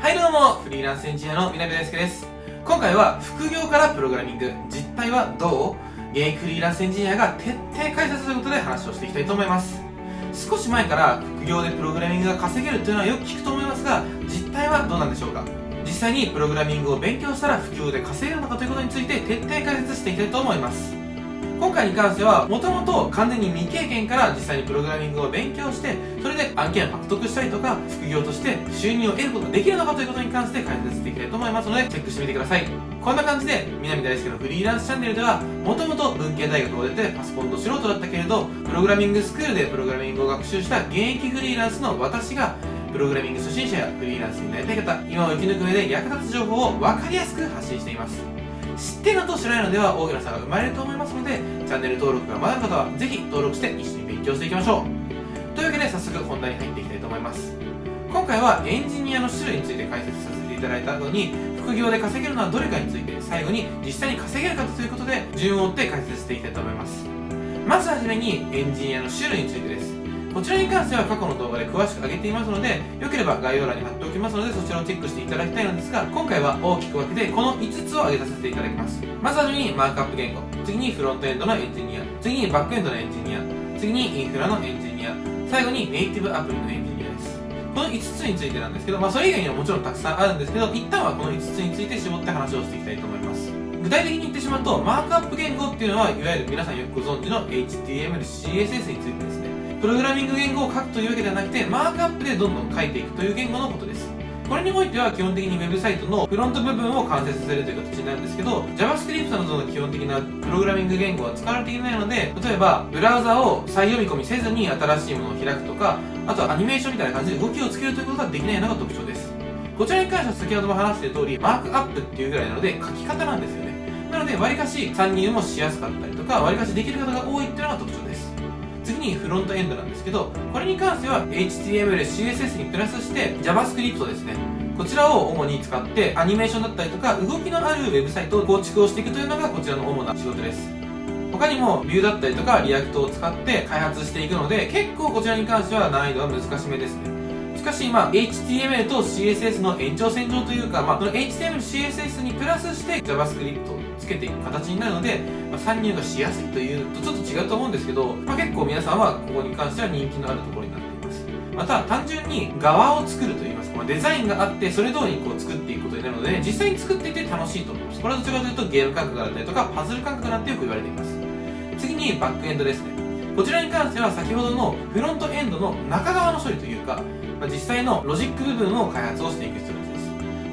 はいどうも、フリーランスエンジニアの南大輔です。今回は副業からプログラミング、実態はどう？現役フリーランスエンジニアが徹底解説ということで話をしていきたいと思います。少し前から副業でプログラミングが稼げるというのはよく聞くと思いますが、実態はどうなんでしょうか？実際にプログラミングを勉強したら副業で稼げるのかということについて徹底解説していきたいと思います。今回に関してはもともと完全に未経験から実際にプログラミングを勉強してそれで案件を獲得したりとか副業として収入を得ることができるのかということに関して解説していきたいと思います。のでチェックしてみてくださいこんな感じで南大輔のフリーランスチャンネルではもともと文系大学を出てパソコンと素人だったけれどプログラミングスクールでプログラミングを学習した現役フリーランスの私がプログラミング初心者やフリーランスになりたい方今を生き抜く上で役立つ情報を分かりやすく発信しています。知ってるのと知らないのでは大きな差が生まれると思いますのでチャンネル登録がまだの方はぜひ登録して一緒に勉強していきましょう。というわけで早速本題に入っていきたいと思います。今回はエンジニアの種類について解説させていただいた後に副業で稼げるのはどれかについて最後に実際に稼げるかということで順を追って解説していきたいと思います。まずはじめにエンジニアの種類についてです。こちらに関しては過去の動画で詳しく上げていますので、よければ概要欄に貼っておきますので、そちらをチェックしていただきたいのですが、今回は大きく分けて、この5つを挙げさせていただきます。まずはじめにマークアップ言語、次にフロントエンドのエンジニア、次にバックエンドのエンジニア、次にインフラのエンジニア、最後にネイティブアプリのエンジニアです。この5つについてなんですけど、まあそれ以外にはもちろんたくさんあるんですけど、一旦はこの5つについて絞って話をしていきたいと思います。具体的に言ってしまうと、マークアップ言語っていうのは、いわゆる皆さんよくご存知の HTML、CSS についてです。プログラミング言語を書くというわけではなくてマークアップでどんどん書いていくという言語のことです。これにおいては基本的にウェブサイトのフロント部分を完成させるという形になるんですけど JavaScript などの基本的なプログラミング言語は使われていないので例えばブラウザを再読み込みせずに新しいものを開くとかあとはアニメーションみたいな感じで動きをつけるということができないのが特徴です。こちらに関しては先ほども話している通りマークアップっていうぐらいなので書き方なんですよね。なのでわりかし参入もしやすかったりとかわりかしできる方が多いっていうのが特徴です。次にフロントエンドなんですけどこれに関しては HTML、CSS にプラスして JavaScript ですね。こちらを主に使ってアニメーションだったりとか動きのあるウェブサイトを構築をしていくというのがこちらの主な仕事です。他にも Vue だったりとか React を使って開発していくので結構こちらに関しては難易度は難しめですね。しかし、まあ、HTML と CSS の延長線上というか、まあ、この HTML、CSS にプラスして JavaScript けていく形になるので、まあ、参入がしやすいというとちょっと違うと思うんですけど、まあ、結構皆さんはここに関しては人気のあるところになっています。また単純に側を作るといいますか、まあ、デザインがあってそれ通りにこう作っていくことになるので実際に作っていて楽しいと思います。これはどちらかというとゲーム感覚だったりとかパズル感覚なんてよく言われています。次にバックエンドですね。こちらに関しては先ほどのフロントエンドの中側の処理というかまあ、実際のロジック部分を開発をしていく必要。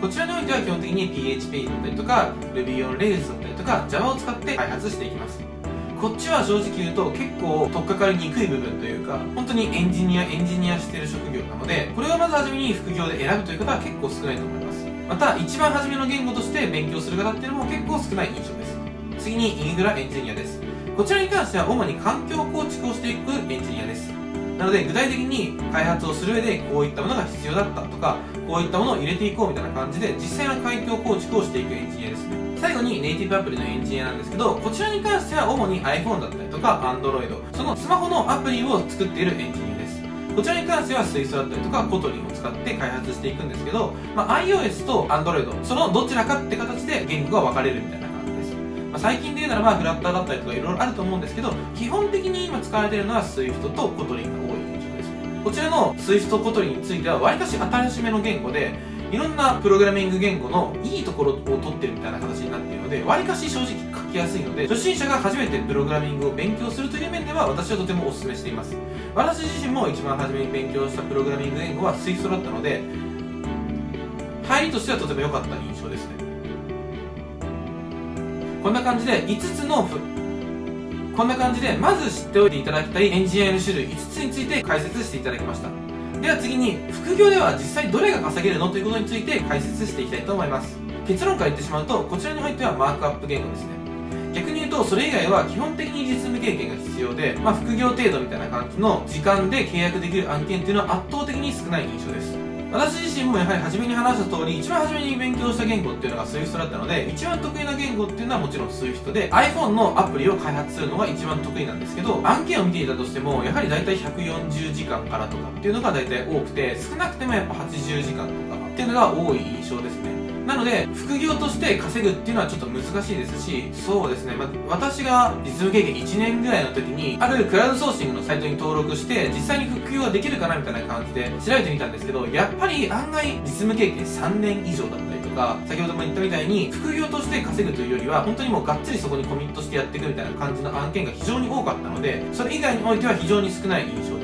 こちらにおいては基本的に PHP だったりとか Ruby on Rails だったりとか Java を使って開発していきます。こっちは正直言うと結構取っかかりにくい部分というか本当にエンジニアエンジニアしてる職業なのでこれをまず初めに副業で選ぶという方は結構少ないと思います。また一番初めの言語として勉強する方っていうのも結構少ない印象です。次にインフラエンジニアです。こちらに関しては主に環境構築をしていくエンジニアです。なので具体的に開発をする上でこういったものが必要だったとかこういったものを入れていこうみたいな感じで実際の環境構築をしていくエンジニアですね。最後にネイティブアプリのエンジニアなんですけどこちらに関しては主に iPhone だったりとか Android そのスマホのアプリを作っているエンジニアです。こちらに関しては Swift だったりとか Kotlin を使って開発していくんですけど、まあ、iOS と Android そのどちらかって形で言語が分かれるみたいな感じです、ま、最近で言うならばフラッターだったりとかいろいろあると思うんですけど基本的に今使われているのは Swift とコトリンがこちらの Swift コトリについてはわりかし新しめの言語でいろんなプログラミング言語のいいところを取ってるみたいな形になっているのでわりかし正直書きやすいので初心者が初めてプログラミングを勉強するという面では私はとてもお勧めしています。私自身も一番初めに勉強したプログラミング言語は Swift だったので入りとしてはとても良かった印象ですね。こんな感じで5つのこんな感じでまず知っておいていただきたいエンジニアの種類5つについて解説していただきました。では次に副業では実際どれが稼げるのということについて解説していきたいと思います。結論から言ってしまうとこちらにおいてはマークアップ言語ですね。逆に言うとそれ以外は基本的に実務経験が必要で、まあ、副業程度みたいな感じの時間で契約できる案件っていうのは圧倒的に少ない印象です。私自身もやはり初めに話した通り一番初めに勉強した言語っていうのが SWIFT だったので一番得意な言語っていうのはもちろん SWIFT で iPhone のアプリを開発するのが一番得意なんですけど案件を見ていたとしてもやはり大体140時間からとかっていうのが大体多くて少なくてもやっぱ80時間とかっていうのが多い印象ですね。なので副業として稼ぐっていうのはちょっと難しいですしそうですね、まあ、私が実務経験1年ぐらいの時にあるクラウドソーシングのサイトに登録して実際に副業ができるかなみたいな感じで調べてみたんですけどやっぱり案外実務経験3年以上だったりとか先ほども言ったみたいに副業として稼ぐというよりは本当にもうがっつりそこにコミットしてやっていくみたいな感じの案件が非常に多かったのでそれ以外においては非常に少ない印象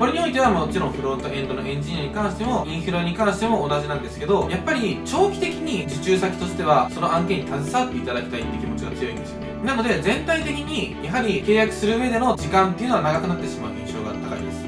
これにおいてはもちろんフロントエンドのエンジニアに関してもインフラに関しても同じなんですけどやっぱり長期的に受注先としてはその案件に携わっていただきたいって気持ちが強いんですよね。なので全体的にやはり契約する上での時間っていうのは長くなってしまう印象が高いです。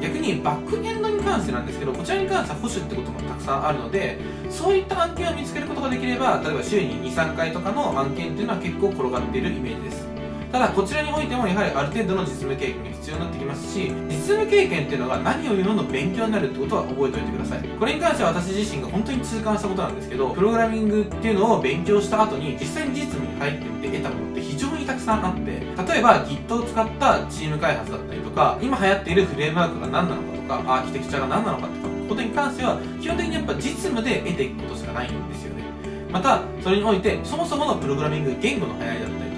逆にバックエンドに関してなんですけどこちらに関しては保守ってこともたくさんあるのでそういった案件を見つけることができれば例えば週に23回とかの案件っていうのは結構転がっているイメージです。ただこちらにおいてもやはりある程度の実務経験が必要になってきますし実務経験っていうのが何よりもの勉強になるってことは覚えておいてください。これに関しては私自身が本当に痛感したことなんですけどプログラミングっていうのを勉強した後に実際に実務に入ってみて得たものって非常にたくさんあって例えば Git を使ったチーム開発だったりとか今流行っているフレームワークが何なのかとかアーキテクチャが何なのかとかことに関しては基本的にやっぱ実務で得ていくことしかないんですよね。またそれにおいてそもそものプログラミング言語の流行りだったり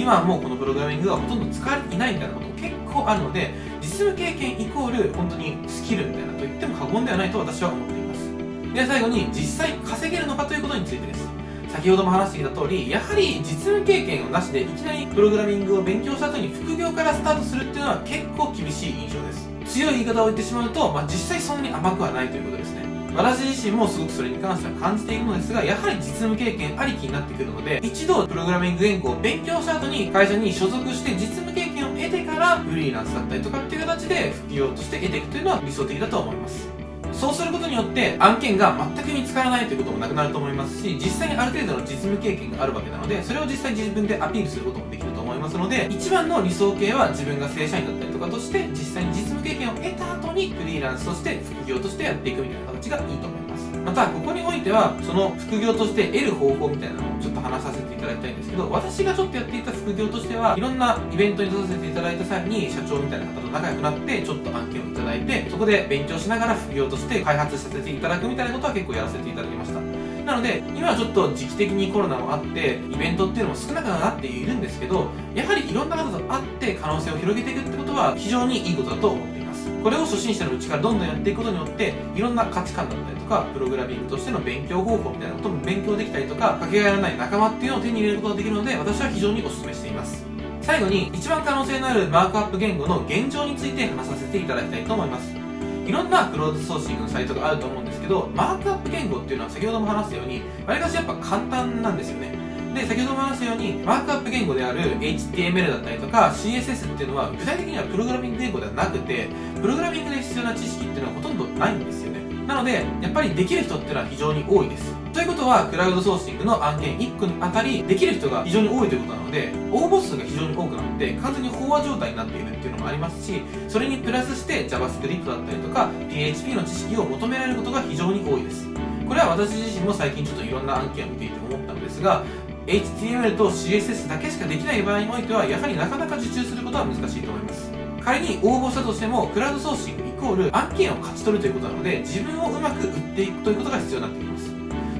今はもうこのプログラミングがほとんど使われていないみたいなこと結構あるので実務経験イコール本当にスキルみたいなと言っても過言ではないと私は思っています。では最後に実際稼げるのかということについてです。先ほども話してきた通りやはり実務経験をなしでいきなりプログラミングを勉強した後に副業からスタートするっていうのは結構厳しい印象です。強い言い方を言ってしまうと、まあ、実際そんなに甘くはないということですね。私自身もすごくそれに関しては感じているのですがやはり実務経験ありきになってくるので一度プログラミング言語を勉強した後に会社に所属して実務経験を得てからフリーランスだったりとかっていう形で副業として得ていくというのは理想的だと思います。そうすることによって案件が全く見つからないということもなくなると思いますし実際にある程度の実務経験があるわけなのでそれを実際自分でアピールすることもできると思いますので一番の理想形は自分が正社員だったりとかとして実際に務経験を得た後にフリーランスとして副業としてやっていくみたいな形がいいと思います。またここにおいてはその副業として得る方法みたいなのをちょっと話させていただきたいんですけど私がちょっとやっていた副業としてはいろんなイベントに出させていただいた際に社長みたいな方と仲良くなってちょっと案件をいただいてそこで勉強しながら副業として開発させていただくみたいなことは結構やらせていただきました。なので今はちょっと時期的にコロナもあってイベントっていうのも少なくなっているんですけどやはりいろんな方と会って可能性を広げていくってことは非常にいいことだと思っています。これを初心者のうちからどんどんやっていくことによっていろんな価値観だったりとかプログラミングとしての勉強方法みたいなことも勉強できたりとかかけがえのない仲間っていうのを手に入れることができるので私は非常にお勧めしています。最後に一番可能性のあるマークアップ言語の現状について話させていただきたいと思います。いろんなクローズソーシングのサイトがあると思うんですけどマークアップ言語っていうのは先ほども話したようにわりかしやっぱ簡単なんですよね。で先ほども話したようにマークアップ言語である HTML だったりとか CSS っていうのは具体的にはプログラミング言語ではなくてプログラミングで必要な知識っていうのはほとんどないんですよね。なのでやっぱりできる人ってのは非常に多いです。ということはクラウドソーシングの案件1個に当たりできる人が非常に多いということなので応募数が非常に多くなって完全に飽和状態になっているっていうのもありますしそれにプラスして JavaScript だったりとか PHP の知識を求められることが非常に多いです。これは私自身も最近ちょっといろんな案件を見ていて思ったのですが HTML と CSS だけしかできない場合においてはやはりなかなか受注することは難しいと思います。仮に応募したとしてもクラウドソーシングイコール案件を勝ち取るということなので自分をうまく売っていくということが必要になってきます。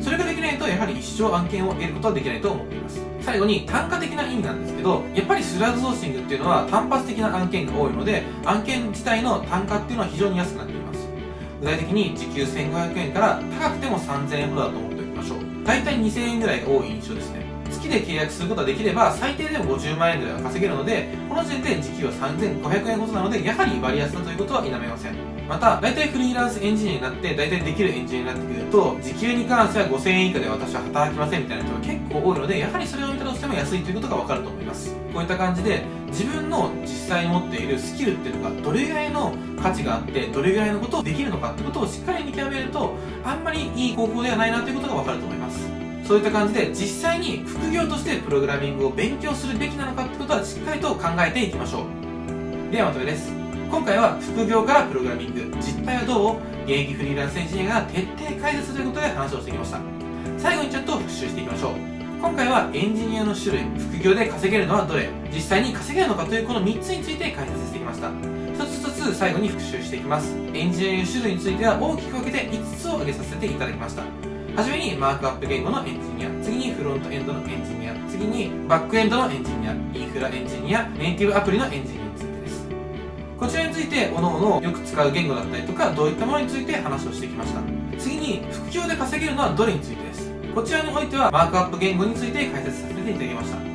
それができないとやはり一生案件を得ることはできないと思っています。最後に単価的な意味なんですけどやっぱりクラウドソーシングっていうのは単発的な案件が多いので案件自体の単価っていうのは非常に安くなっています。具体的に時給1500円から高くても3000円ほどだと思っておきましょう。大体2000円ぐらい多い印象ですね。月で契約することができれば最低でも50万円ぐらいは稼げるのでこの時点で時給は3500円ほどなのでやはり割安だということは否めません。また大体フリーランスエンジニアになって大体できるエンジニアになってくると時給に関しては5000円以下で私は働きませんみたいな人が結構多いのでやはりそれを見たとしても安いということが分かると思います。こういった感じで自分の実際に持っているスキルっていうのがどれぐらいの価値があってどれぐらいのことをできるのかってことをしっかり見極めるとあんまりいい方法ではないなということが分かると思います。そういった感じで実際に副業としてプログラミングを勉強するべきなのかってことはしっかりと考えていきましょう。ではまとめです。今回は副業からプログラミング実態はどうを現役フリーランスエンジニアが徹底解説ということで話をしてきました。最後にちょっと復習していきましょう。今回はエンジニアの種類副業で稼げるのはどれ実際に稼げるのかというこの3つについて解説してきました。一つ一つ最後に復習していきます。エンジニアリング種類については大きく分けて5つを挙げさせていただきました。はじめにマークアップ言語のエンジニア次にフロントエンドのエンジニア次にバックエンドのエンジニアインフラエンジニアネイティブアプリのエンジニアについてです。こちらについて各々よく使う言語だったりとかどういったものについて話をしてきました。次に副業で稼げるのはどれについてです。こちらにおいてはマークアップ言語について解説させていただきました。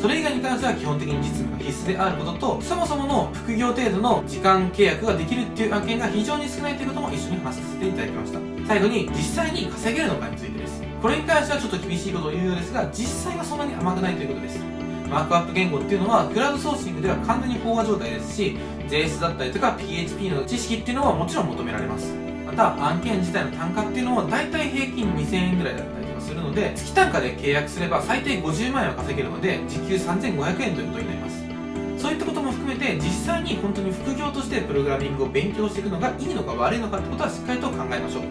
それ以外に関しては基本的に実務が必須であることとそもそもの副業程度の時間契約ができるっていう案件が非常に少ないということも一緒に話させていただきました。最後に実際に稼げるのかについてです。これに関してはちょっと厳しいことを言うようですが実際はそんなに甘くないということです。マークアップ言語っていうのはクラウドソーシングでは完全に飽和状態ですし JS だったりとか PHP の知識っていうのはもちろん求められます。また案件自体の単価っていうのも大体平均2000円ぐらいだったりするので月単価で契約すれば最低50万円は稼げるので時給3500円ということになります。そういったことも含めて実際に本当に副業としてプログラミングを勉強していくのがいいのか悪いのかってことはしっかりと考えましょう。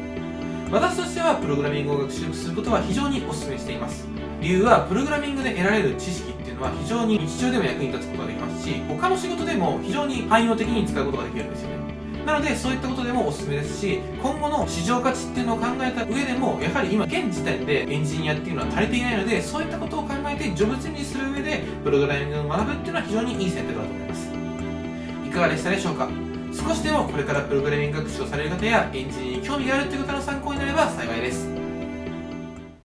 私としてはプログラミングを学習することは非常にお勧めしています。理由はプログラミングで得られる知識っていうのは非常に日常でも役に立つことができますし他の仕事でも非常に汎用的に使うことができるんですよね。なのでそういったことでもおすすめですし今後の市場価値っていうのを考えた上でもやはり今現時点でエンジニアっていうのは足りていないのでそういったことを考えてジョブチェンジする上でプログラミングを学ぶっていうのは非常にいい選択だと思います。いかがでしたでしょうか？少しでもこれからプログラミング学習をされる方やエンジニアに興味があるという方の参考になれば幸いです。